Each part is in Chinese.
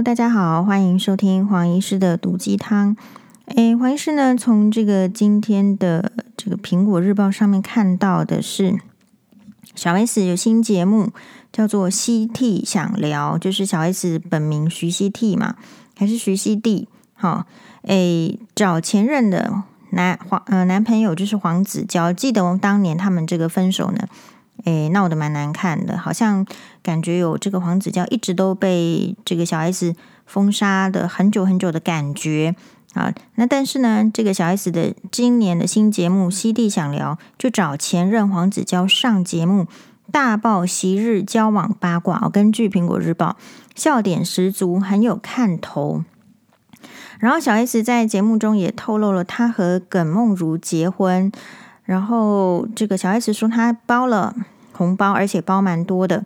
大家好，欢迎收听黄医师的毒鸡汤。诶，黄医师呢，从这个今天的这个苹果日报上面看到的是，小 S 有新节目叫做《西 T 想聊》，就是小 S 本名徐熙娣嘛，还是徐熙娣？好，诶，找前任的男黄呃男朋友就是黄子佼，记得我们当年他们这个分手呢。诶，闹得蛮难看的，好像感觉有这个黄子佼一直都被这个小 S 封杀的很久很久的感觉啊。那但是呢，这个小 S 的今年的新节目《西 T 想聊》，就找前任黄子佼上节目，大爆昔日交往八卦。哦，根据苹果日报，笑点十足，很有看头。然后小 S 在节目中也透露了他和耿梦如结婚。然后这个小 S 说他包了红包，而且包蛮多的。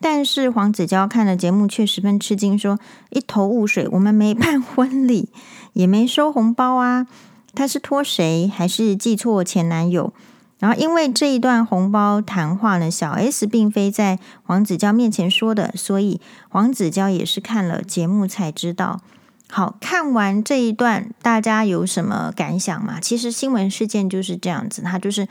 但是黄子佼看了节目却十分吃惊，说一头雾水。我们没办婚礼，也没收红包啊。他是托谁，还是记错前男友？然后因为这一段红包谈话呢，小 S 并非在黄子佼面前说的，所以黄子佼也是看了节目才知道。好，看完这一段，大家有什么感想吗？其实新闻事件就是这样子，他就是，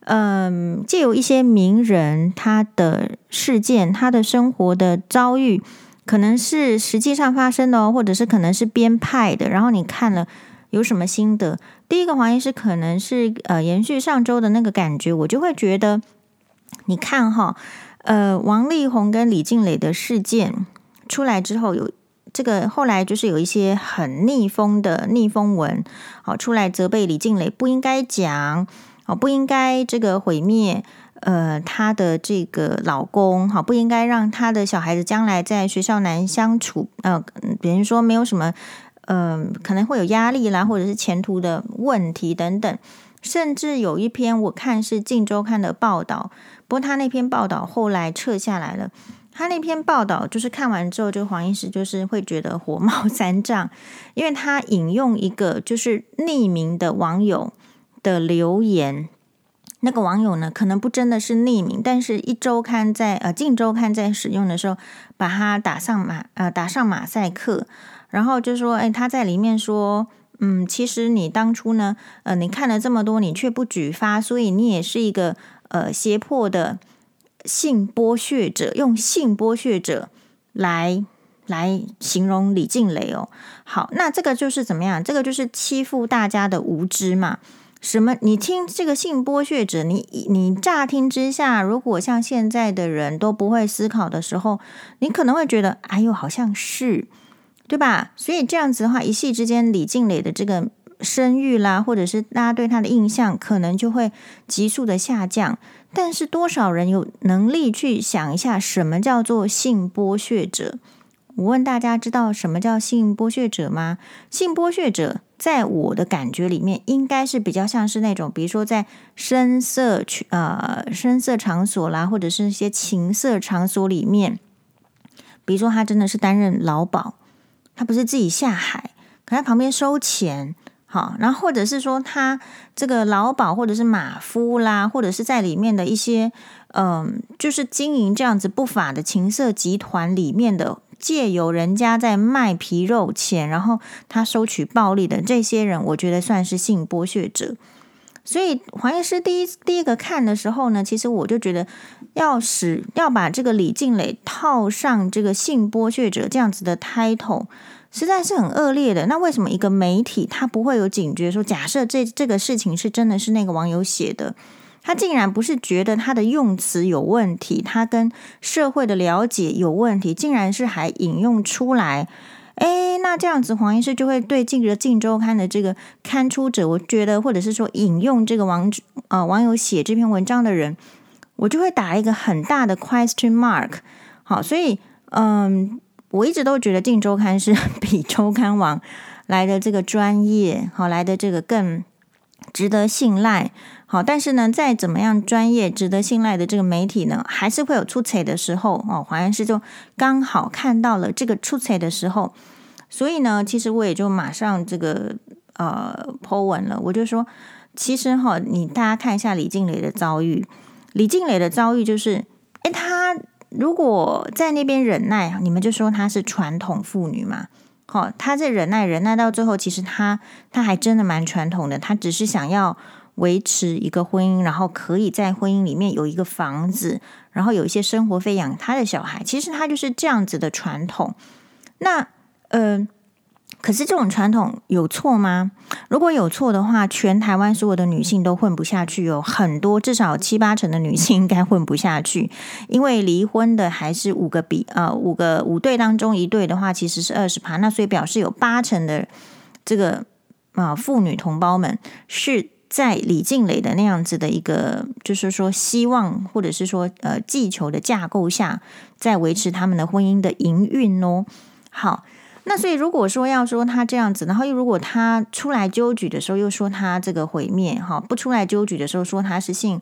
嗯，借由一些名人他的事件，他的生活的遭遇，可能是实际上发生的哦，或者是可能是编派的。然后你看了有什么心得？第一个黄医师可能是呃延续上周的那个感觉，我就会觉得，你看哈，呃，王力宏跟李静蕾的事件出来之后有。这个后来就是有一些很逆风的逆风文，好出来责备李静蕾不应该讲，哦不应该这个毁灭呃她的这个老公，好不应该让她的小孩子将来在学校难相处，呃比如说没有什么呃可能会有压力啦，或者是前途的问题等等，甚至有一篇我看是《镜周刊》的报道，不过他那篇报道后来撤下来了。他那篇报道就是看完之后，就黄医师就是会觉得火冒三丈，因为他引用一个就是匿名的网友的留言，那个网友呢可能不真的是匿名，但是一周刊在呃镜周刊在使用的时候，把它打上马呃打上马赛克，然后就说哎他在里面说嗯其实你当初呢呃你看了这么多你却不举发，所以你也是一个呃胁迫的。性剥削者，用性剥削者来来形容李静蕾哦。好，那这个就是怎么样？这个就是欺负大家的无知嘛。什么？你听这个性剥削者，你你乍听之下，如果像现在的人都不会思考的时候，你可能会觉得，哎呦，好像是，对吧？所以这样子的话，一夕之间，李静蕾的这个声誉啦，或者是大家对他的印象，可能就会急速的下降。但是多少人有能力去想一下什么叫做性剥削者？我问大家，知道什么叫性剥削者吗？性剥削者在我的感觉里面，应该是比较像是那种，比如说在深色区呃深色场所啦，或者是一些情色场所里面，比如说他真的是担任劳保，他不是自己下海，可在旁边收钱。好，然后或者是说他这个劳保或者是马夫啦，或者是在里面的一些，嗯，就是经营这样子不法的情色集团里面的，借由人家在卖皮肉钱，然后他收取暴利的这些人，我觉得算是性剥削者。所以黄医师第一第一个看的时候呢，其实我就觉得要使要把这个李静蕾套上这个性剥削者这样子的 title。实在是很恶劣的。那为什么一个媒体他不会有警觉说，假设这这个事情是真的是那个网友写的，他竟然不是觉得他的用词有问题，他跟社会的了解有问题，竟然是还引用出来。哎，那这样子黄医师就会对这个《镜周刊》的这个刊出者，我觉得或者是说引用这个网呃网友写这篇文章的人，我就会打一个很大的 question mark。好，所以嗯。我一直都觉得《镜周刊》是比周刊网来的这个专业，好来的这个更值得信赖。好，但是呢，再怎么样专业、值得信赖的这个媒体呢，还是会有出彩的时候。哦，黄医师就刚好看到了这个出彩的时候，所以呢，其实我也就马上这个呃 po 文了。我就说，其实哈，你大家看一下李静蕾的遭遇，李静蕾的遭遇就是，诶，她。如果在那边忍耐，你们就说她是传统妇女嘛。好、她在忍耐忍耐到最后，其实她她还真的蛮传统的，她只是想要维持一个婚姻，然后可以在婚姻里面有一个房子，然后有一些生活费养他的小孩。其实他就是这样子的传统。那呃。可是这种传统有错吗？如果有错的话，全台湾所有的女性都混不下去，有很多至少七八成的女性应该混不下去，因为离婚的还是五个比呃五个五对当中一对的话，其实是二十趴，那所以表示有八成的这个啊、妇女同胞们是在李静蕾的那样子的一个，就是说希望或者是说呃祈求的架构下，在维持他们的婚姻的营运哦。好。那所以，如果说要说他这样子，然后又如果他出来纠举的时候，又说他这个毁灭哈，不出来纠举的时候说他是性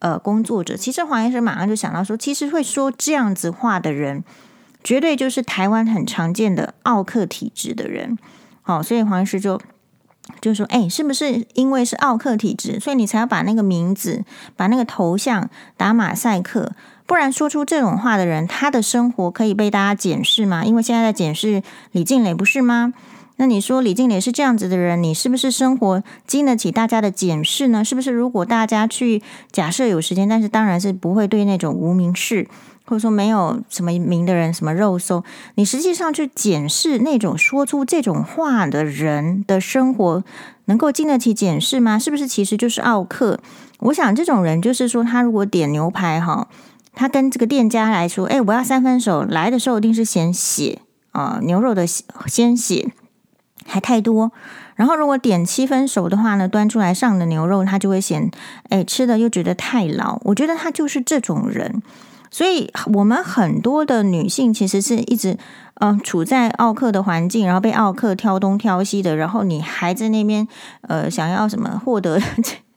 呃工作者，其实黄医生马上就想到说，其实会说这样子话的人，绝对就是台湾很常见的奥客体质的人。好，所以黄医师就就说，哎，是不是因为是奥克体质，所以你才要把那个名字、把那个头像打马赛克？不然说出这种话的人，他的生活可以被大家检视吗？因为现在在检视李静蕾，不是吗？那你说李静蕾是这样子的人，你是不是生活经得起大家的检视呢？是不是？如果大家去假设有时间，但是当然是不会对那种无名氏，或者说没有什么名的人什么肉搜，你实际上去检视那种说出这种话的人的生活，能够经得起检视吗？是不是？其实就是奥客。我想这种人就是说，他如果点牛排哈。他跟这个店家来说：“哎，我要三分熟，来的时候一定是嫌血啊、牛肉的鲜血还太多。然后如果点七分熟的话呢，端出来上的牛肉他就会嫌，哎，吃的又觉得太老。我觉得他就是这种人。所以我们很多的女性其实是一直嗯、呃、处在奥克的环境，然后被奥克挑东挑西的，然后你还在那边呃想要什么获得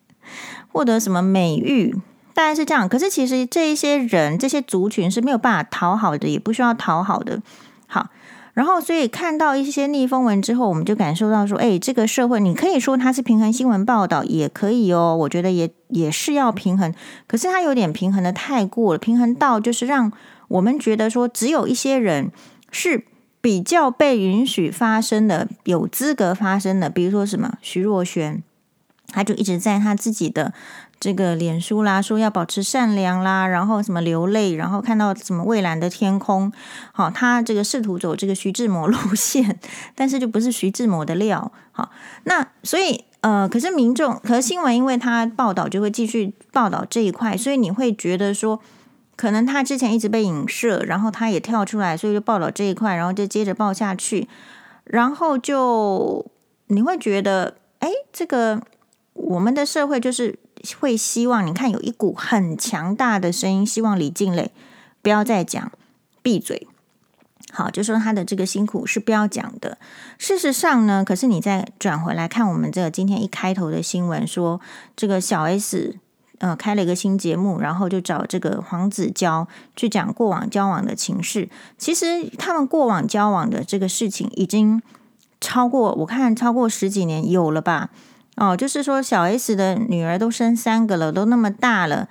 获得什么美誉。”大概是这样，可是其实这一些人、这些族群是没有办法讨好的，也不需要讨好的。好，然后所以看到一些逆风文之后，我们就感受到说，哎，这个社会你可以说它是平衡新闻报道，也可以哦。我觉得也也是要平衡，可是它有点平衡的太过了，平衡到就是让我们觉得说，只有一些人是比较被允许发生的，有资格发生的，比如说什么徐若瑄，他就一直在他自己的。这个脸书啦，说要保持善良啦，然后什么流泪，然后看到什么蔚蓝的天空，好，他这个试图走这个徐志摩路线，但是就不是徐志摩的料，好，那所以呃，可是民众，可是新闻，因为他报道就会继续报道这一块，所以你会觉得说，可能他之前一直被影射，然后他也跳出来，所以就报道这一块，然后就接着报下去，然后就你会觉得，哎，这个我们的社会就是。会希望你看有一股很强大的声音，希望李静蕾不要再讲，闭嘴。好，就说他的这个辛苦是不要讲的。事实上呢，可是你再转回来看我们这个今天一开头的新闻，说这个小 S 呃开了一个新节目，然后就找这个黄子佼去讲过往交往的情事。其实他们过往交往的这个事情已经超过，我看超过十几年有了吧。哦，就是说小 S 的女儿都生三个了，都那么大了，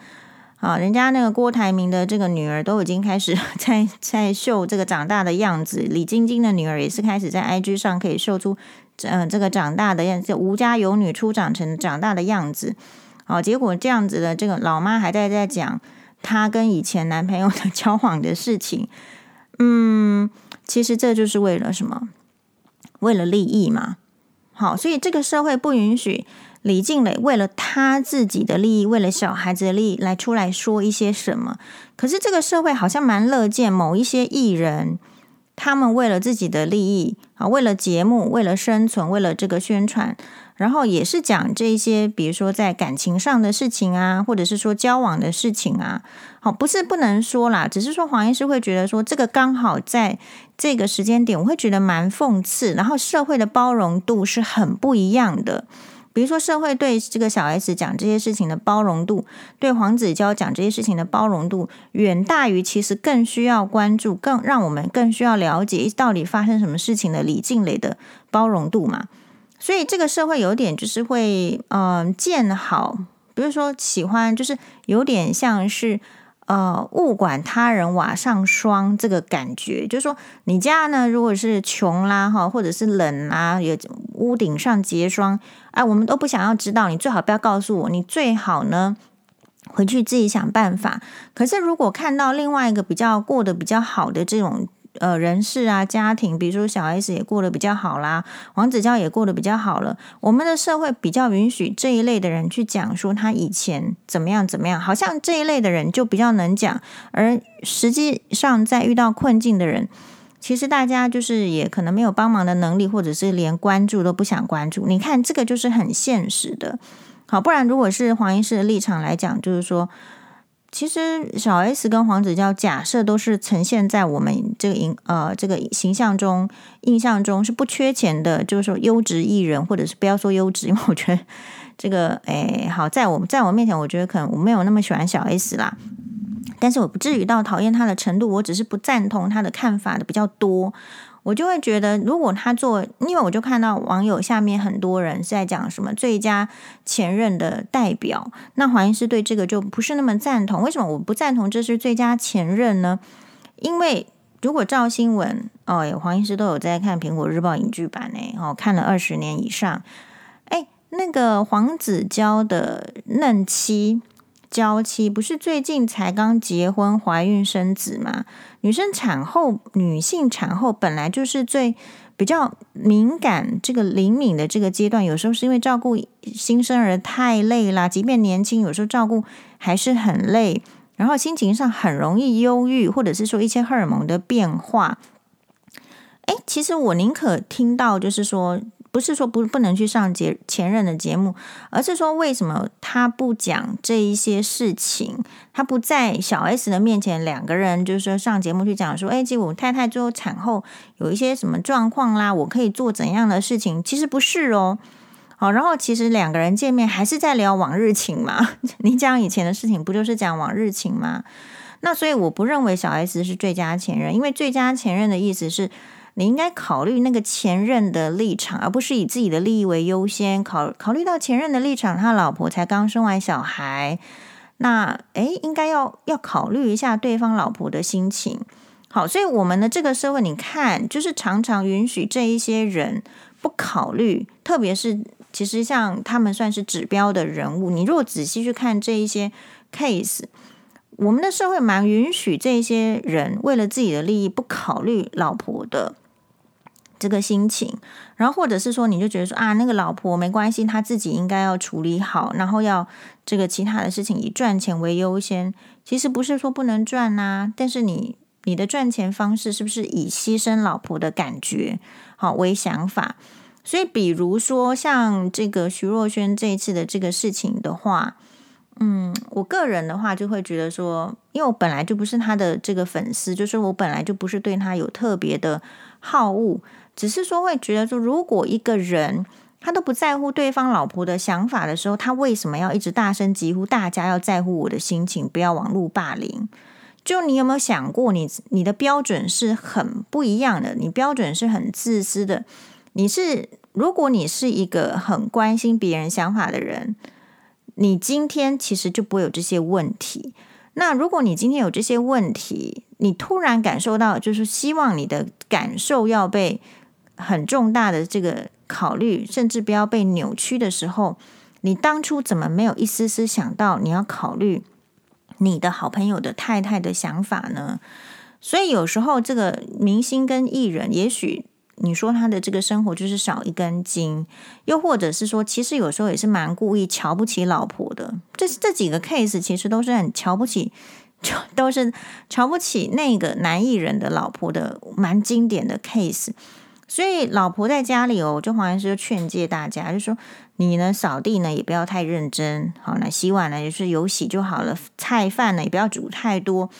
啊，人家那个郭台铭的这个女儿都已经开始 在在秀这个长大的样子，李晶晶的女儿也是开始在 IG 上可以秀出，嗯、这个长大的样子，吴家有女初长成长大的样子，好，结果这样子的这个老妈还在在讲她跟以前男朋友的 交往的事情，嗯，其实这就是为了什么？为了利益嘛。好，所以这个社会不允许李静蕾为了他自己的利益，为了小孩子的利益来出来说一些什么。可是这个社会好像蛮乐见某一些艺人，他们为了自己的利益啊，为了节目，为了生存，为了这个宣传。然后也是讲这些，比如说在感情上的事情啊，或者是说交往的事情啊，好，不是不能说啦，只是说黄医师会觉得说这个刚好在这个时间点，我会觉得蛮讽刺。然后社会的包容度是很不一样的，比如说社会对这个小 S 讲这些事情的包容度，对黄子佼讲这些事情的包容度，远大于其实更需要关注，更让我们更需要了解到底发生什么事情的李静蕾的包容度嘛。所以这个社会有点就是会，嗯、呃，见好，比如说喜欢，就是有点像是，呃，勿管他人瓦上霜这个感觉，就是说你家呢，如果是穷啦哈，或者是冷啊，有屋顶上结霜，哎，我们都不想要知道，你最好不要告诉我，你最好呢回去自己想办法。可是如果看到另外一个比较过得比较好的这种。呃，人事啊，家庭，比如说小 S 也过得比较好啦，黄子佼也过得比较好了。我们的社会比较允许这一类的人去讲说他以前怎么样怎么样，好像这一类的人就比较能讲。而实际上，在遇到困境的人，其实大家就是也可能没有帮忙的能力，或者是连关注都不想关注。你看，这个就是很现实的。好，不然如果是黄医师的立场来讲，就是说。其实小 S 跟黄子佼假设都是呈现在我们这个影呃这个形象中印象中是不缺钱的，就是说优质艺人，或者是不要说优质，因为我觉得这个诶好在我在我面前，我觉得可能我没有那么喜欢小 S 啦，但是我不至于到讨厌他的程度，我只是不赞同他的看法的比较多。我就会觉得，如果他做，因为我就看到网友下面很多人是在讲什么最佳前任的代表，那黄医师对这个就不是那么赞同。为什么我不赞同这是最佳前任呢？因为如果照新闻，哦，黄医师都有在看《苹果日报》影剧版呢，哦，看了二十年以上，哎，那个黄子佼的嫩妻。娇妻不是最近才刚结婚、怀孕生子吗？女生产后，女性产后本来就是最比较敏感、这个灵敏的这个阶段。有时候是因为照顾新生儿太累啦，即便年轻，有时候照顾还是很累，然后心情上很容易忧郁，或者是说一些荷尔蒙的变化。哎，其实我宁可听到就是说。不是说不不能去上节前任的节目，而是说为什么他不讲这一些事情？他不在小 S 的面前，两个人就是说上节目去讲说，哎，结果我太太最后产后有一些什么状况啦，我可以做怎样的事情？其实不是哦。好，然后其实两个人见面还是在聊往日情嘛。你讲以前的事情，不就是讲往日情吗？那所以我不认为小 S 是最佳前任，因为最佳前任的意思是。你应该考虑那个前任的立场，而不是以自己的利益为优先。考考虑到前任的立场，他老婆才刚生完小孩，那诶，应该要要考虑一下对方老婆的心情。好，所以我们的这个社会，你看，就是常常允许这一些人不考虑，特别是其实像他们算是指标的人物，你如果仔细去看这一些 case。我们的社会蛮允许这些人为了自己的利益不考虑老婆的这个心情，然后或者是说，你就觉得说啊，那个老婆没关系，他自己应该要处理好，然后要这个其他的事情以赚钱为优先。其实不是说不能赚呐，但是你你的赚钱方式是不是以牺牲老婆的感觉好为想法？所以比如说像这个徐若瑄这一次的这个事情的话。嗯，我个人的话就会觉得说，因为我本来就不是他的这个粉丝，就是我本来就不是对他有特别的好恶，只是说会觉得说，如果一个人他都不在乎对方老婆的想法的时候，他为什么要一直大声疾呼大家要在乎我的心情，不要网络霸凌？就你有没有想过你，你你的标准是很不一样的，你标准是很自私的。你是如果你是一个很关心别人想法的人。你今天其实就不会有这些问题。那如果你今天有这些问题，你突然感受到，就是希望你的感受要被很重大的这个考虑，甚至不要被扭曲的时候，你当初怎么没有一丝丝想到你要考虑你的好朋友的太太的想法呢？所以有时候这个明星跟艺人，也许。你说他的这个生活就是少一根筋，又或者是说，其实有时候也是蛮故意瞧不起老婆的。这这几个 case 其实都是很瞧不起，就都是瞧不起那个男艺人的老婆的蛮经典的 case。所以老婆在家里哦，就黄医师就劝诫大家，就说你呢扫地呢也不要太认真，好，那洗碗呢也是有洗就好了，菜饭呢也不要煮太多，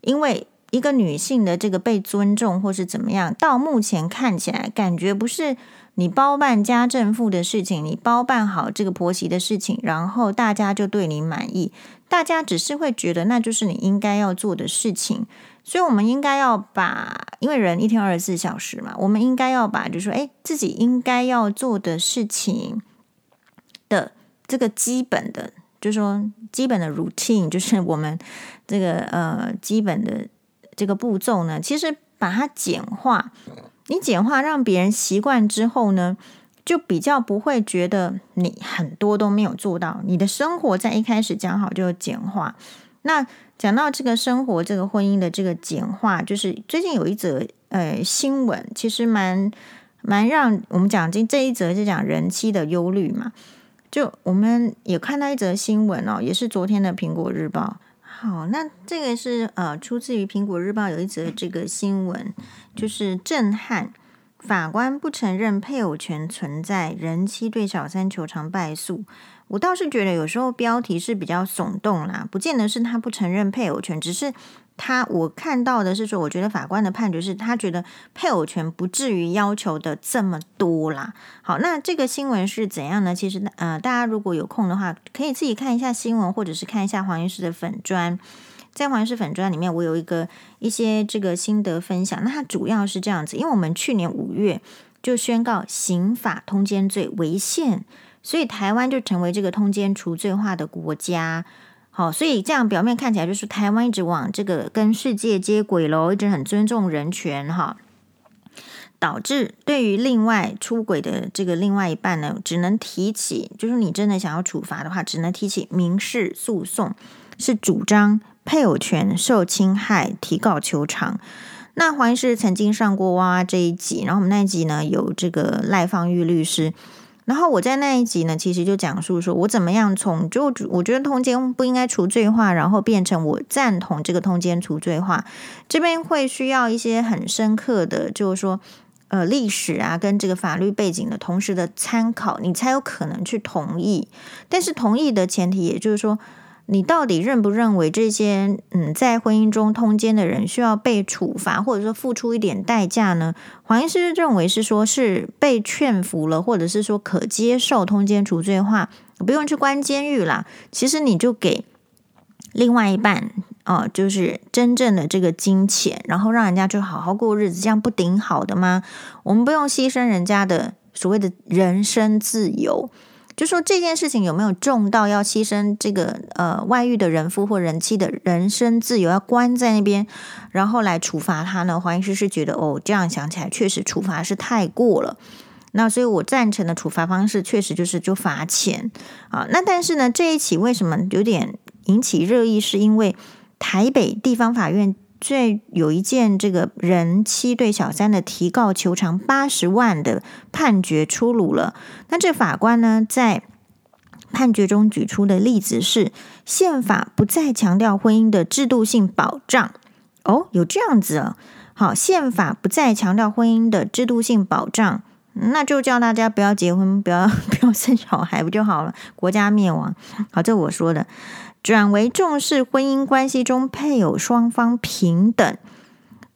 因为。一个女性的这个被尊重，或是怎么样，到目前看起来，感觉不是你包办家政妇的事情，你包办好这个婆媳的事情，然后大家就对你满意，大家只是会觉得那就是你应该要做的事情。所以，我们应该要把，因为人一天二十四小时嘛，我们应该要把，就说，哎，自己应该要做的事情的这个基本的。就是说，基本的 routine 就是我们这个呃基本的这个步骤呢，其实把它简化，你简化让别人习惯之后呢，就比较不会觉得你很多都没有做到。你的生活在一开始讲好就简化。那讲到这个生活、这个婚姻的这个简化，就是最近有一则呃新闻，其实蛮蛮让我们讲这这一则是讲人妻的忧虑嘛。就我们也看到一则新闻哦，也是昨天的《苹果日报》。好，那这个是呃出自于《苹果日报》有一则这个新闻，就是震撼。法官不承认配偶权存在，人妻对小三求偿败诉。我倒是觉得有时候标题是比较耸动啦，不见得是他不承认配偶权，只是他我看到的是说，我觉得法官的判决是他觉得配偶权不至于要求的这么多啦。好，那这个新闻是怎样呢？其实呃，大家如果有空的话，可以自己看一下新闻，或者是看一下黄医师的粉专。在黄医师粉专里面，我有一个一些这个心得分享。那它主要是这样子，因为我们去年五月就宣告刑法通奸罪违宪，所以台湾就成为这个通奸除罪化的国家。好，所以这样表面看起来就是台湾一直往这个跟世界接轨喽，一直很尊重人权哈，导致对于另外出轨的这个另外一半呢，只能提起，就是你真的想要处罚的话，只能提起民事诉讼，是主张。配偶权受侵害，提告求偿。那黄医师曾经上过哇这一集，然后我们那一集呢有这个赖芳玉律师，然后我在那一集呢其实就讲述说我怎么样从就我觉得通奸不应该除罪化，然后变成我赞同这个通奸除罪化，这边会需要一些很深刻的，就是说呃历史啊跟这个法律背景的同时的参考，你才有可能去同意。但是同意的前提，也就是说。你到底认不认为这些嗯，在婚姻中通奸的人需要被处罚，或者说付出一点代价呢？黄医师认为是说，是被劝服了，或者是说可接受通奸除罪化，不用去关监狱啦。其实你就给另外一半哦，就是真正的这个金钱，然后让人家就好好过日子，这样不顶好的吗？我们不用牺牲人家的所谓的人身自由。就说这件事情有没有重到要牺牲这个呃外遇的人夫或人妻的人身自由，要关在那边，然后来处罚他呢？黄医师是觉得哦，这样想起来确实处罚是太过了。那所以我赞成的处罚方式确实就是就罚钱啊。那但是呢，这一起为什么有点引起热议？是因为台北地方法院。最有一件这个人妻对小三的提告求偿八十万的判决出炉了。那这法官呢，在判决中举出的例子是，宪法不再强调婚姻的制度性保障。哦，有这样子啊？好，宪法不再强调婚姻的制度性保障，那就叫大家不要结婚，不要 不要生小孩，不就好了？国家灭亡。好，这我说的。转为重视婚姻关系中配偶双方平等。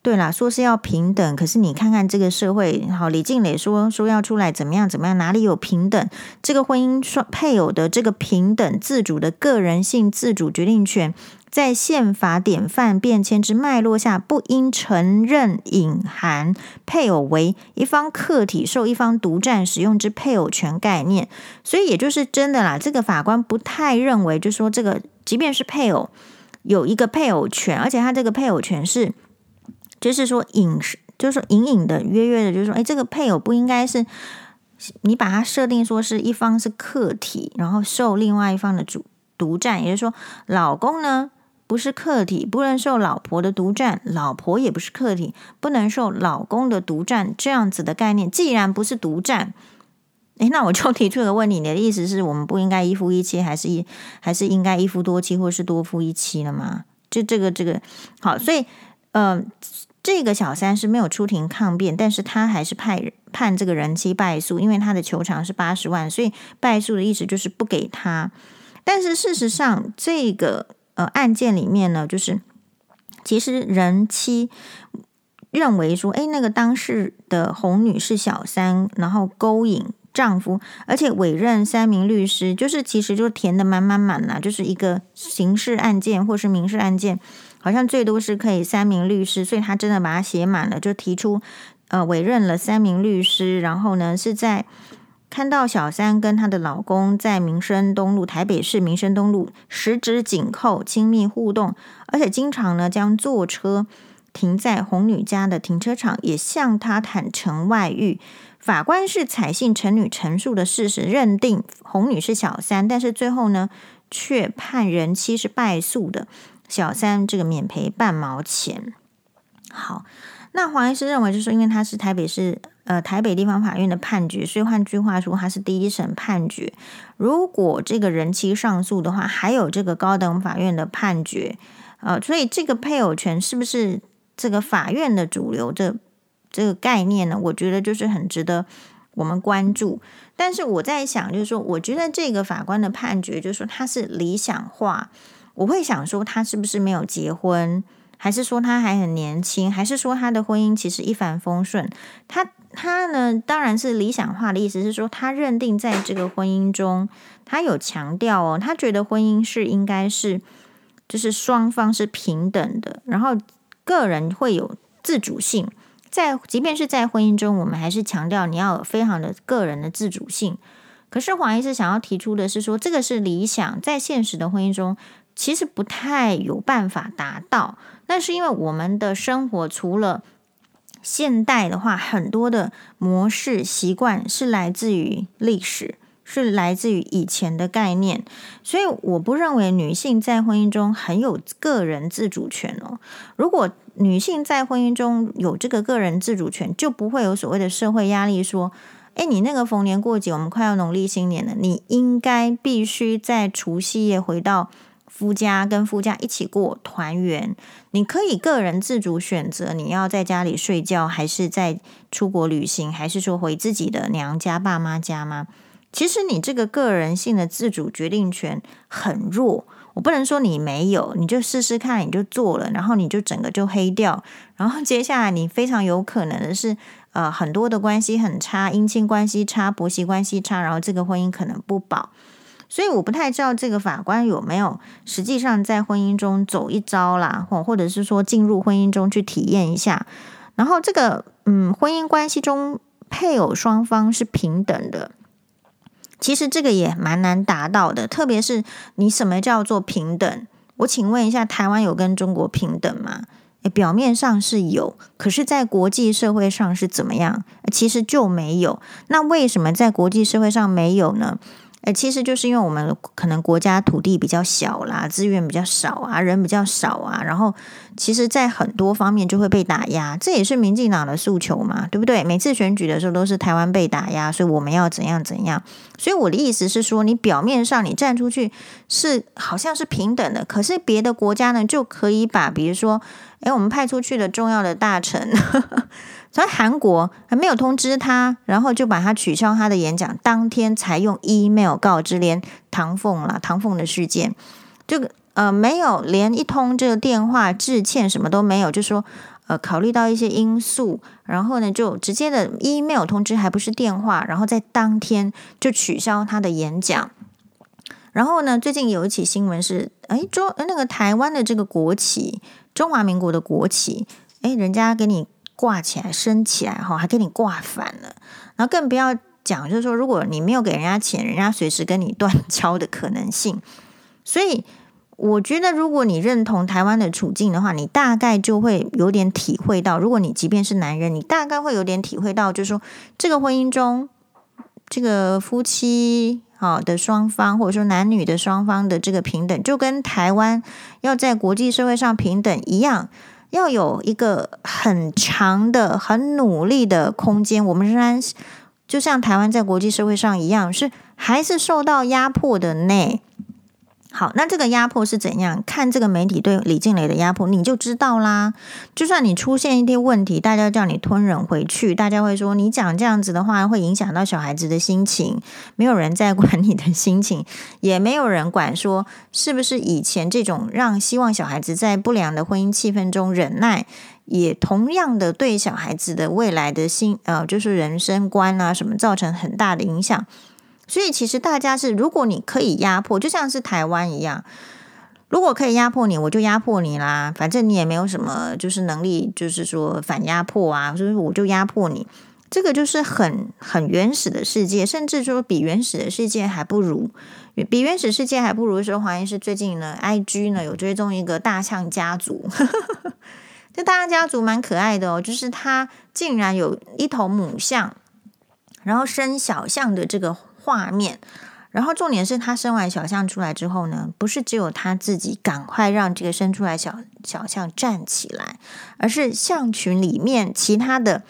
对啦，说是要平等，可是你看看这个社会，好，李静蕾说说要出来怎么样怎么样，哪里有平等？这个婚姻双配偶的这个平等自主的个人性自主决定权，在宪法典范变迁之脉络下，不应承认隐含配偶为一方客体受一方独占使用之配偶权概念。所以也就是真的啦，这个法官不太认为，就说这个。即便是配偶有一个配偶权，而且他这个配偶权是，就是说隐是，就是说隐隐的、约约的，就是说，哎，这个配偶不应该是你把它设定说是一方是客体，然后受另外一方的主独占，也就是说，老公呢不是客体，不能受老婆的独占，老婆也不是客体，不能受老公的独占，这样子的概念，既然不是独占。诶，那我就提出一个问题，你的意思是我们不应该一夫一妻，还是一还是应该一夫多妻，或是多夫一妻了吗？就这个这个好，所以呃，这个小三是没有出庭抗辩，但是他还是判判这个人妻败诉，因为他的求偿是八十万，所以败诉的意思就是不给他。但是事实上，这个呃案件里面呢，就是其实人妻认为说，诶，那个当事的洪女是小三，然后勾引。丈夫，而且委任三名律师，就是其实就填的满满满啦，就是一个刑事案件或是民事案件，好像最多是可以三名律师，所以他真的把它写满了，就提出呃委任了三名律师，然后呢是在看到小三跟她的老公在民生东路，台北市民生东路十指紧扣，亲密互动，而且经常呢将坐车停在红女家的停车场，也向她坦承外遇。法官是采信陈女陈述的事实，认定红女是小三，但是最后呢却判人妻是败诉的，小三这个免赔半毛钱。好，那黄医师认为，就是因为他是台北市。呃，台北地方法院的判决，所以换句话说，他是第一审判决。如果这个人妻上诉的话，还有这个高等法院的判决，呃，所以这个配偶权是不是这个法院的主流的这个概念呢？我觉得就是很值得我们关注。但是我在想，就是说，我觉得这个法官的判决，就是说他是理想化。我会想说，他是不是没有结婚，还是说他还很年轻，还是说他的婚姻其实一帆风顺？他。他呢，当然是理想化的意思是说，他认定在这个婚姻中，他有强调哦，他觉得婚姻是应该是，就是双方是平等的，然后个人会有自主性，在即便是在婚姻中，我们还是强调你要有非常的个人的自主性。可是黄医师想要提出的是说，这个是理想，在现实的婚姻中，其实不太有办法达到。那是因为我们的生活除了现代的话，很多的模式习惯是来自于历史，是来自于以前的概念，所以我不认为女性在婚姻中很有个人自主权哦。如果女性在婚姻中有这个个人自主权，就不会有所谓的社会压力，说，诶，你那个逢年过节，我们快要农历新年了，你应该必须在除夕夜回到。夫家跟夫家一起过团圆，你可以个人自主选择你要在家里睡觉，还是在出国旅行，还是说回自己的娘家爸妈家吗？其实你这个个人性的自主决定权很弱，我不能说你没有，你就试试看，你就做了，然后你就整个就黑掉，然后接下来你非常有可能的是，呃，很多的关系很差，姻亲关系差，婆媳关系差，然后这个婚姻可能不保。所以我不太知道这个法官有没有实际上在婚姻中走一遭啦，或或者是说进入婚姻中去体验一下。然后这个嗯，婚姻关系中配偶双方是平等的，其实这个也蛮难达到的。特别是你什么叫做平等？我请问一下，台湾有跟中国平等吗？表面上是有，可是，在国际社会上是怎么样？其实就没有。那为什么在国际社会上没有呢？诶，其实就是因为我们可能国家土地比较小啦，资源比较少啊，人比较少啊，然后其实，在很多方面就会被打压，这也是民进党的诉求嘛，对不对？每次选举的时候都是台湾被打压，所以我们要怎样怎样。所以我的意思是说，你表面上你站出去是好像是平等的，可是别的国家呢就可以把，比如说，诶，我们派出去的重要的大臣。呵呵在韩国还没有通知他，然后就把他取消他的演讲，当天才用 email 告知，连唐凤啦，唐凤的事件，这个呃没有连一通这个电话致歉什么都没有，就说呃考虑到一些因素，然后呢就直接的 email 通知，还不是电话，然后在当天就取消他的演讲。然后呢，最近有一起新闻是，哎中那个台湾的这个国旗，中华民国的国旗，哎人家给你。挂起来，升起来，哈，还给你挂反了。然后更不要讲，就是说，如果你没有给人家钱，人家随时跟你断交的可能性。所以，我觉得，如果你认同台湾的处境的话，你大概就会有点体会到，如果你即便是男人，你大概会有点体会到，就是说，这个婚姻中，这个夫妻好的双方，或者说男女的双方的这个平等，就跟台湾要在国际社会上平等一样。要有一个很长的、很努力的空间。我们仍然就像台湾在国际社会上一样，是还是受到压迫的那？好，那这个压迫是怎样？看这个媒体对李静蕾的压迫，你就知道啦。就算你出现一些问题，大家叫你吞忍回去，大家会说你讲这样子的话会影响到小孩子的心情，没有人在管你的心情，也没有人管说是不是以前这种让希望小孩子在不良的婚姻气氛中忍耐，也同样的对小孩子的未来的心呃，就是人生观啊什么造成很大的影响。所以，其实大家是，如果你可以压迫，就像是台湾一样，如果可以压迫你，我就压迫你啦。反正你也没有什么，就是能力，就是说反压迫啊，所以我就压迫你。这个就是很很原始的世界，甚至说比原始的世界还不如，比原始世界还不如的时候，黄医师最近呢，IG 呢有追踪一个大象家族，这大象家族蛮可爱的哦，就是它竟然有一头母象，然后生小象的这个画面。然后重点是他生完小象出来之后呢，不是只有他自己赶快让这个生出来小小象站起来，而是象群里面其他的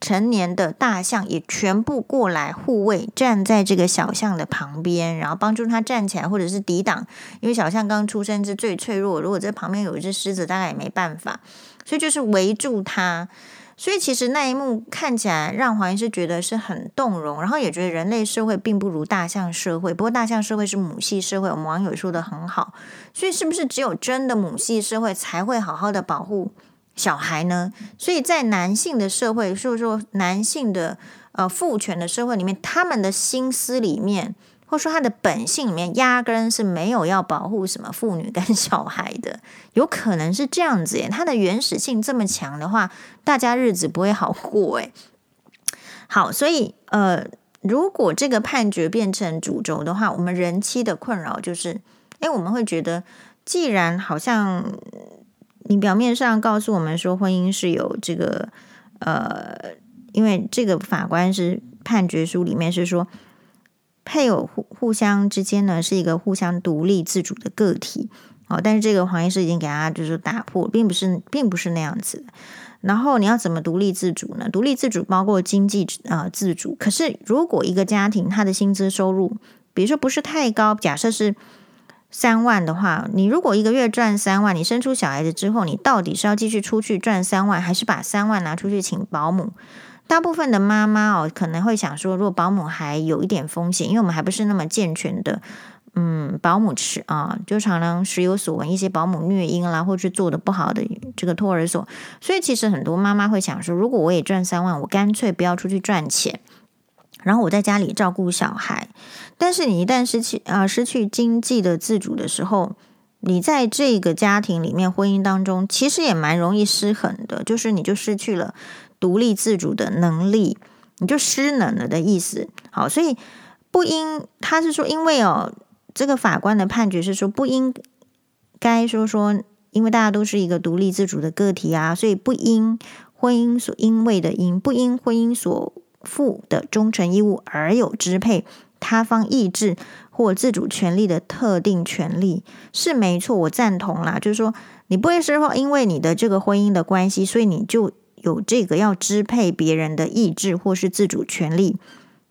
成年的大象也全部过来护卫，站在这个小象的旁边，然后帮助他站起来，或者是抵挡，因为小象刚出生是最脆弱，如果这旁边有一只狮子，大概也没办法，所以就是围住他。所以其实那一幕看起来让黄医师觉得是很动容，然后也觉得人类社会并不如大象社会。不过大象社会是母系社会，我们网友说的很好。所以是不是只有真的母系社会才会好好的保护小孩呢？所以在男性的社会，就是说男性的呃父权的社会里面，他们的心思里面。或说他的本性里面压根是没有要保护什么妇女跟 小孩的，有可能是这样子耶。他的原始性这么强的话，大家日子不会好过诶。好，所以呃，如果这个判决变成主轴的话，我们人妻的困扰就是，诶，我们会觉得，既然好像你表面上告诉我们说婚姻是有这个呃，因为这个法官是判决书里面是说。配偶互互相之间呢，是一个互相独立自主的个体，哦，但是这个黄医师已经给他就是打破，并不是并不是那样子。然后你要怎么独立自主呢？独立自主包括经济呃自主。可是如果一个家庭他的薪资收入，比如说不是太高，假设是三万的话，你如果一个月赚三万，你生出小孩子之后，你到底是要继续出去赚三万，还是把三万拿出去请保姆？大部分的妈妈哦，可能会想说，如果保姆还有一点风险，因为我们还不是那么健全的，嗯，保姆池啊，就常常时有所闻一些保姆虐婴啦，或是做的不好的这个托儿所，所以其实很多妈妈会想说，如果我也赚三万，我干脆不要出去赚钱，然后我在家里照顾小孩。但是你一旦失去啊，失去经济的自主的时候，你在这个家庭里面婚姻当中，其实也蛮容易失衡的，就是你就失去了。独立自主的能力，你就失能了的意思。好，所以不应，他是说，因为哦，这个法官的判决是说不应该说说，因为大家都是一个独立自主的个体啊，所以不因婚姻所因为的因，不因婚姻所负的忠诚义务而有支配他方意志或自主权利的特定权利，是没错，我赞同啦。就是说，你不会是说因为你的这个婚姻的关系，所以你就。有这个要支配别人的意志或是自主权利，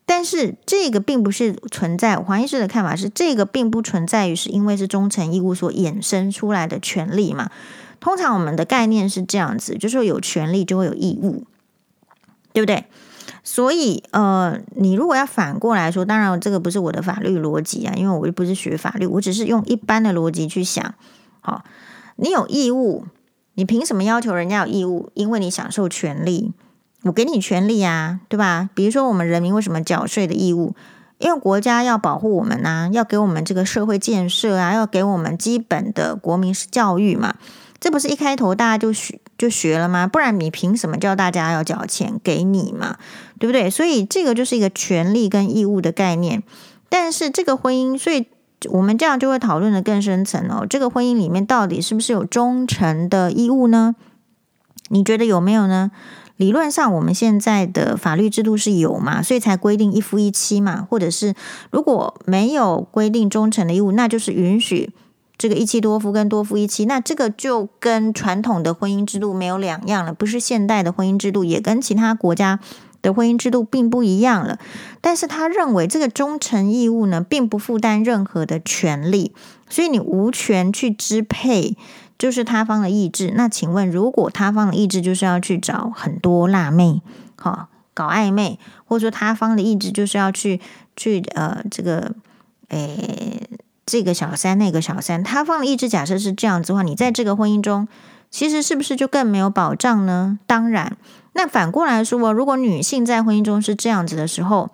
但是这个并不是存在。黄医师的看法是，这个并不存在于是因为是忠诚义务所衍生出来的权利嘛？通常我们的概念是这样子，就是说有权利就会有义务，对不对？所以呃，你如果要反过来说，当然这个不是我的法律逻辑啊，因为我又不是学法律，我只是用一般的逻辑去想。好，你有义务。你凭什么要求人家有义务？因为你享受权利，我给你权利啊，对吧？比如说我们人民为什么缴税的义务？因为国家要保护我们啊，要给我们这个社会建设啊，要给我们基本的国民教育嘛。这不是一开头大家就学就学了吗？不然你凭什么叫大家要缴钱给你嘛？对不对？所以这个就是一个权利跟义务的概念。但是这个婚姻，所以。我们这样就会讨论的更深层哦。这个婚姻里面到底是不是有忠诚的义务呢？你觉得有没有呢？理论上我们现在的法律制度是有嘛，所以才规定一夫一妻嘛。或者是如果没有规定忠诚的义务，那就是允许这个一妻多夫跟多夫一妻。那这个就跟传统的婚姻制度没有两样了，不是现代的婚姻制度，也跟其他国家。的婚姻制度并不一样了，但是他认为这个忠诚义务呢，并不负担任何的权利，所以你无权去支配，就是他方的意志。那请问，如果他方的意志就是要去找很多辣妹，好搞暧昧，或者说他方的意志就是要去去呃这个诶这个小三那个小三，他方的意志假设是这样子的话，你在这个婚姻中，其实是不是就更没有保障呢？当然。那反过来说，如果女性在婚姻中是这样子的时候，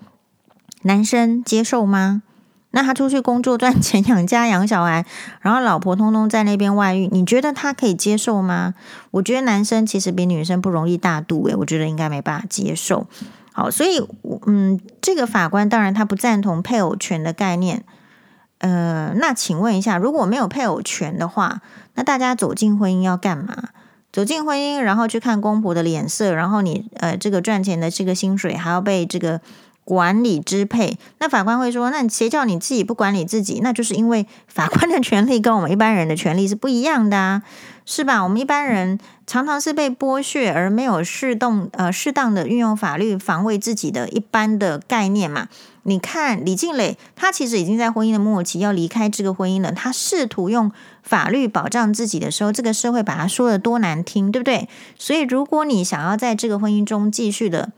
男生接受吗？那他出去工作赚钱 养家养小孩，然后老婆通通在那边外遇，你觉得他可以接受吗？我觉得男生其实比女生不容易大度，诶，我觉得应该没办法接受。好，所以嗯，这个法官当然他不赞同配偶权的概念。呃，那请问一下，如果没有配偶权的话，那大家走进婚姻要干嘛？走进婚姻，然后去看公婆的脸色，然后你呃，这个赚钱的这个薪水还要被这个管理支配。那法官会说，那谁叫你自己不管理自己？那就是因为法官的权利跟我们一般人的权利是不一样的啊，是吧？我们一般人常常是被剥削，而没有适动呃适当的运用法律防卫自己的一般的概念嘛。你看李静蕾，他其实已经在婚姻的末期要离开这个婚姻了。他试图用法律保障自己的时候，这个社会把他说得多难听，对不对？所以，如果你想要在这个婚姻中继续的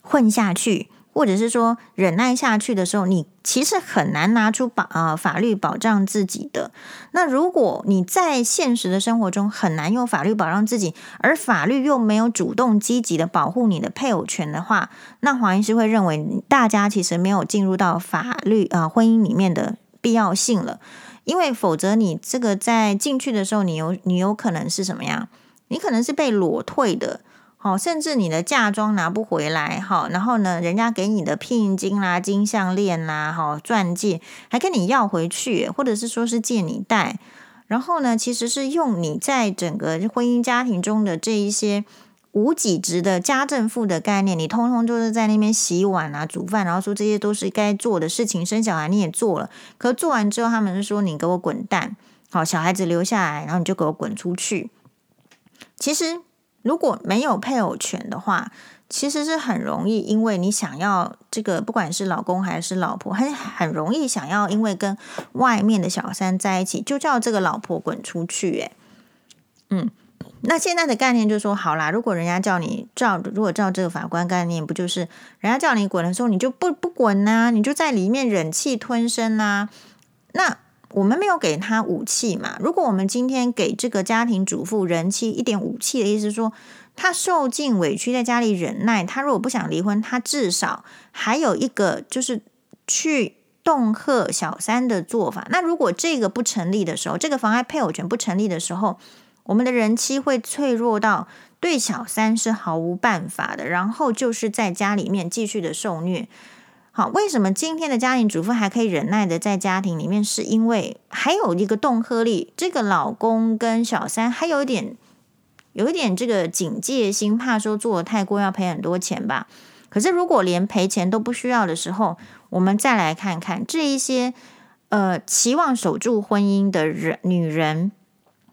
混下去，或者是说忍耐下去的时候，你其实很难拿出保啊、法律保障自己的。那如果你在现实的生活中很难用法律保障自己，而法律又没有主动积极的保护你的配偶权的话，那黄医师会认为大家其实没有进入到法律啊、婚姻里面的必要性了，因为否则你这个在进去的时候，你有你有可能是什么样？你可能是被裸退的。哦，甚至你的嫁妆拿不回来，哈，然后呢，人家给你的聘金啦、金项链啦、哈、钻戒，还跟你要回去，或者是说是借你戴，然后呢，其实是用你在整个婚姻家庭中的这一些无给职的家政妇的概念，你通通就是在那边洗碗啊、煮饭，然后说这些都是该做的事情，生小孩你也做了，可做完之后，他们是说你给我滚蛋，好，小孩子留下来，然后你就给我滚出去，其实。如果没有配偶权的话，其实是很容易，因为你想要这个，不管是老公还是老婆，很很容易想要，因为跟外面的小三在一起，就叫这个老婆滚出去。哎，嗯，那现在的概念就是说，好啦，如果人家叫你照，如果照这个法官概念，不就是人家叫你滚的时候，你就不不滚呐，你就在里面忍气吞声呐，那。我们没有给他武器嘛？如果我们今天给这个家庭主妇人妻一点武器的意思说，他受尽委屈在家里忍耐，他如果不想离婚，他至少还有一个就是去恫吓小三的做法。那如果这个不成立的时候，这个妨碍配偶权不成立的时候，我们的人妻会脆弱到对小三是毫无办法的，然后就是在家里面继续的受虐。好，为什么今天的家庭主妇还可以忍耐的在家庭里面？是因为还有一个恫吓力，这个老公跟小三还有一点，有一点这个警戒心，怕说做的太过要赔很多钱吧。可是如果连赔钱都不需要的时候，我们再来看看这一些呃期望守住婚姻的人女人，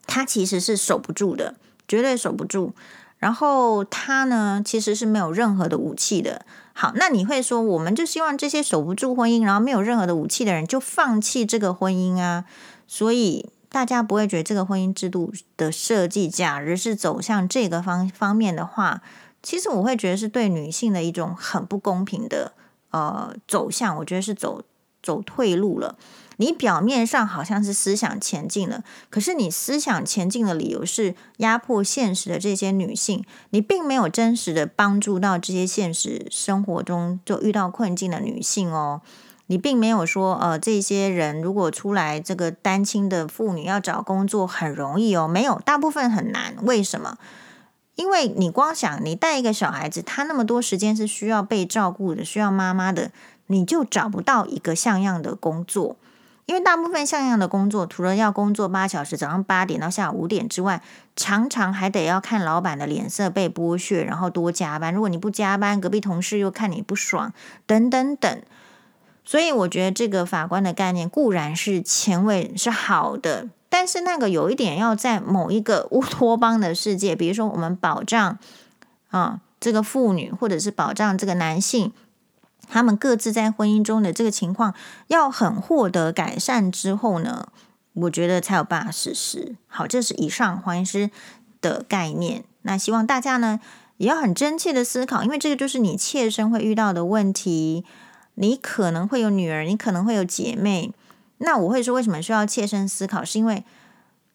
她其实是守不住的，绝对守不住。然后她呢，其实是没有任何的武器的。好，那你会说，我们就希望这些守不住婚姻，然后没有任何的武器的人就放弃这个婚姻啊？所以大家不会觉得这个婚姻制度的设计，假如是走向这个方方面的话，其实我会觉得是对女性的一种很不公平的呃走向，我觉得是走走退路了。你表面上好像是思想前进了，可是你思想前进的理由是压迫现实的这些女性，你并没有真实的帮助到这些现实生活中就遇到困境的女性哦。你并没有说，呃，这些人如果出来这个单亲的妇女要找工作很容易哦，没有，大部分很难。为什么？因为你光想你带一个小孩子，他那么多时间是需要被照顾的，需要妈妈的，你就找不到一个像样的工作。因为大部分像样的工作，除了要工作八小时，早上八点到下午五点之外，常常还得要看老板的脸色被剥削，然后多加班。如果你不加班，隔壁同事又看你不爽，等等等。所以我觉得这个法官的概念固然是前卫是好的，但是那个有一点要在某一个乌托邦的世界，比如说我们保障啊这个妇女，或者是保障这个男性。他们各自在婚姻中的这个情况要很获得改善之后呢，我觉得才有办法实施。好，这是以上黄医师的概念。那希望大家呢也要很真切的思考，因为这个就是你切身会遇到的问题。你可能会有女儿，你可能会有姐妹。那我会说，为什么需要切身思考？是因为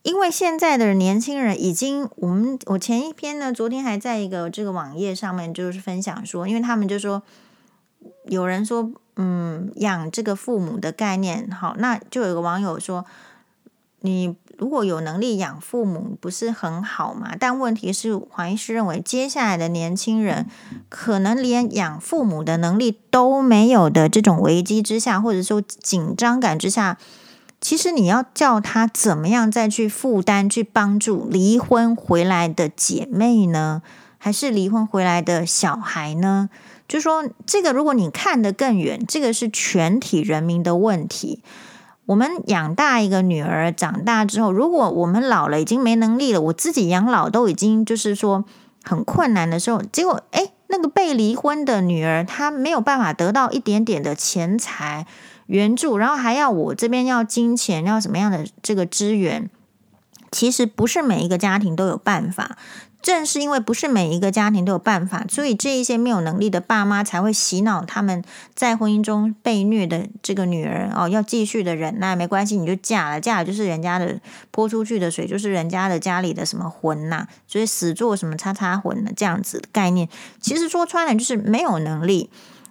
因为现在的年轻人已经，我们我前一篇呢，昨天还在一个这个网页上面就是分享说，因为他们就说。有人说，嗯，养这个父母的概念好，那就有个网友说，你如果有能力养父母，不是很好嘛？但问题是，黄医师认为，接下来的年轻人可能连养父母的能力都没有的这种危机之下，或者说紧张感之下，其实你要叫他怎么样再去负担、去帮助离婚回来的姐妹呢？还是离婚回来的小孩呢？就说这个，如果你看得更远，这个是全体人民的问题。我们养大一个女儿长大之后，如果我们老了已经没能力了，我自己养老都已经就是说很困难的时候，结果诶，那个被离婚的女儿她没有办法得到一点点的钱财援助，然后还要我这边要金钱，要什么样的这个支援，其实不是每一个家庭都有办法。正是因为不是每一个家庭都有办法，所以这一些没有能力的爸妈才会洗脑他们在婚姻中被虐的这个女儿哦，要继续的忍耐，没关系，你就嫁了，嫁了就是人家的泼出去的水，就是人家的家里的什么魂呐，所以死做什么擦擦魂的这样子的概念，其实说穿了就是没有能力。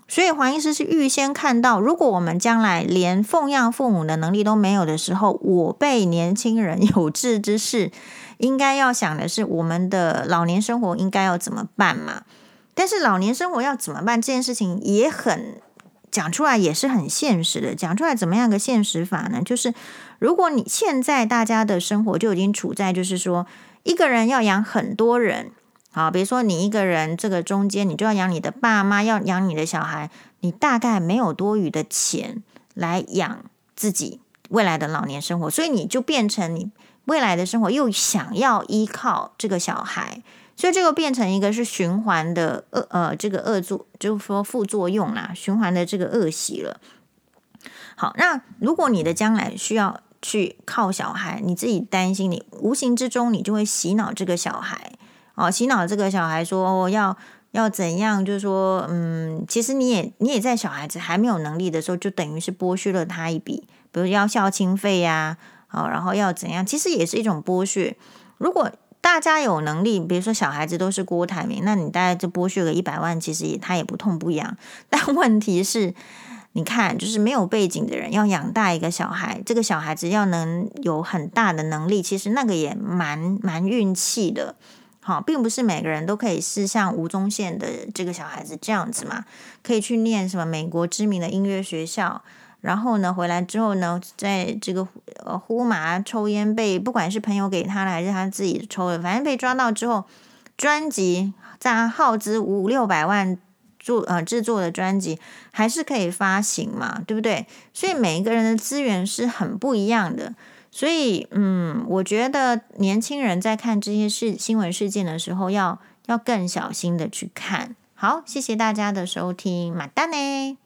所以黄医师是预先看到，如果我们将来连奉养父母的能力都没有的时候，我辈年轻人 有志之士。应该要想的是，我们的老年生活应该要怎么办嘛？但是老年生活要怎么办这件事情也很讲出来，也是很现实的。讲出来怎么样个现实法呢？就是如果你现在大家的生活就已经处在，就是说一个人要养很多人，好，比如说你一个人这个中间，你就要养你的爸妈，要养你的小孩，你大概没有多余的钱来养自己未来的老年生活，所以你就变成你。未来的生活又想要依靠这个小孩，所以这个变成一个是循环的恶呃，这个恶作就是说副作用啦，循环的这个恶习了。好，那如果你的将来需要去靠小孩，你自己担心，你无形之中你就会洗脑这个小孩哦，洗脑这个小孩说哦，要要怎样，就是说嗯，其实你也你也在小孩子还没有能力的时候，就等于是剥削了他一笔，比如要孝亲费呀。好，然后要怎样？其实也是一种剥削。如果大家有能力，比如说小孩子都是郭台铭，那你大概就剥削个一百万，其实也他也不痛不痒。但问题是，你看，就是没有背景的人要养大一个小孩，这个小孩子要能有很大的能力，其实那个也蛮蛮运气的。好，并不是每个人都可以是像吴宗宪的这个小孩子这样子嘛，可以去念什么美国知名的音乐学校。然后呢，回来之后呢，在这个呃呼麻抽烟被，不管是朋友给他的还是他自己抽的，反正被抓到之后，专辑在他耗资五六百万做呃制作的专辑，还是可以发行嘛，对不对？所以每一个人的资源是很不一样的，所以嗯，我觉得年轻人在看这些事新闻事件的时候，要要更小心的去看。好，谢谢大家的收听，马丹呢。